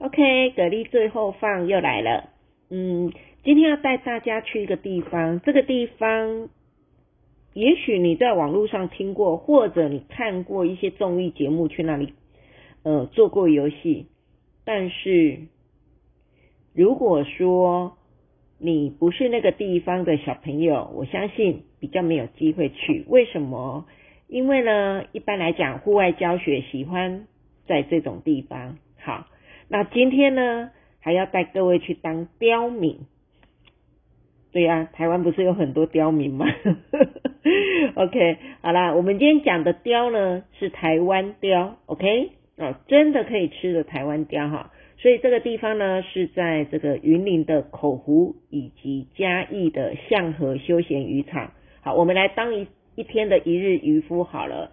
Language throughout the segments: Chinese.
OK，蛤蜊最后放又来了。嗯，今天要带大家去一个地方，这个地方也许你在网络上听过，或者你看过一些综艺节目去那里呃做过游戏，但是如果说你不是那个地方的小朋友，我相信比较没有机会去。为什么？因为呢，一般来讲，户外教学喜欢在这种地方。好。那今天呢，还要带各位去当刁民。对呀，台湾不是有很多刁民吗？OK，好啦，我们今天讲的刁呢是台湾刁，OK，哦，真的可以吃的台湾刁哈。所以这个地方呢是在这个云林的口湖以及嘉义的象河休闲渔场。好，我们来当一一天的一日渔夫好了。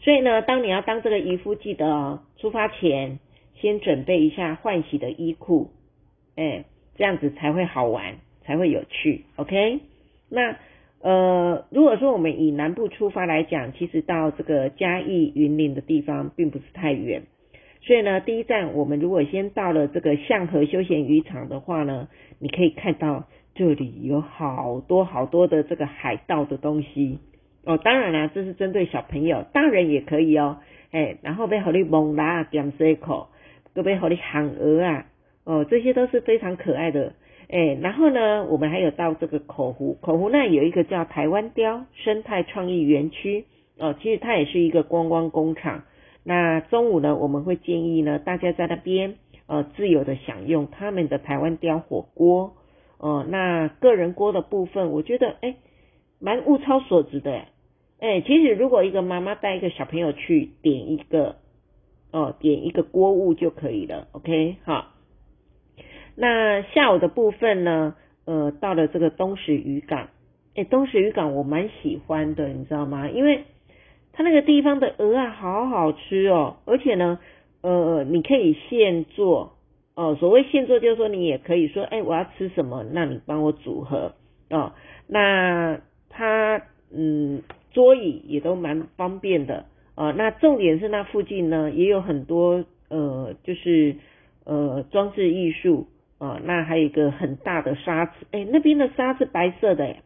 所以呢，当你要当这个渔夫，记得哦，出发前。先准备一下换洗的衣裤，哎，这样子才会好玩，才会有趣，OK？那呃，如果说我们以南部出发来讲，其实到这个嘉义云林的地方并不是太远，所以呢，第一站我们如果先到了这个象河休闲渔场的话呢，你可以看到这里有好多好多的这个海盗的东西哦，当然啦，这是针对小朋友，大人也可以哦，哎，然后被好利蒙拉点水口。各位好，你喊鹅啊，哦，这些都是非常可爱的，哎，然后呢，我们还有到这个口湖，口湖那有一个叫台湾雕生态创意园区，哦，其实它也是一个观光工厂。那中午呢，我们会建议呢，大家在那边呃自由的享用他们的台湾雕火锅，哦，那个人锅的部分，我觉得哎，蛮物超所值的，哎，其实如果一个妈妈带一个小朋友去点一个。哦，点一个锅物就可以了，OK，好。那下午的部分呢？呃，到了这个东石渔港，哎，东石渔港我蛮喜欢的，你知道吗？因为它那个地方的鹅啊，好好吃哦，而且呢，呃，你可以现做哦。所谓现做，就是说你也可以说，哎，我要吃什么，那你帮我组合哦。那它嗯，桌椅也都蛮方便的。啊，那重点是那附近呢也有很多呃，就是呃装置艺术啊，那还有一个很大的沙子，哎，那边的沙是白色的，哎，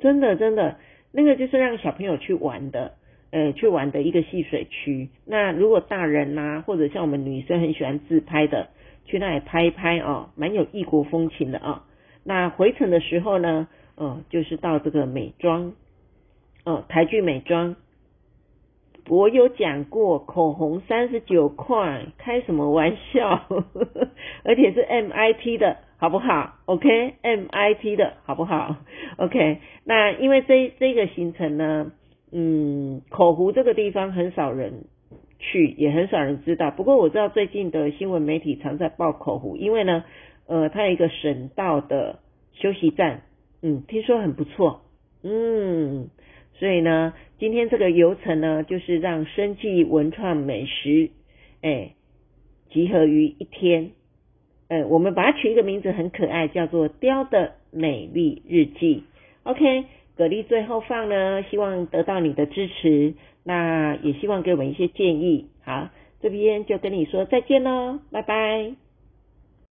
真的真的，那个就是让小朋友去玩的，呃，去玩的一个戏水区。那如果大人呐，或者像我们女生很喜欢自拍的，去那里拍一拍哦，蛮有异国风情的啊。那回程的时候呢，哦，就是到这个美妆，哦，台剧美妆。我有讲过，口红三十九块，开什么玩笑？而且是 MIT 的，好不好？OK，MIT 的好不好？OK，那因为这这个行程呢，嗯，口湖这个地方很少人去，也很少人知道。不过我知道最近的新闻媒体常在报口湖，因为呢，呃，它有一个省道的休息站，嗯，听说很不错，嗯。所以呢，今天这个流程呢，就是让生计文创美食，哎，集合于一天。呃，我们把它取一个名字很可爱，叫做“雕的美丽日记”。OK，蛤蜊最后放呢，希望得到你的支持，那也希望给我们一些建议。好，这边就跟你说再见喽，拜拜。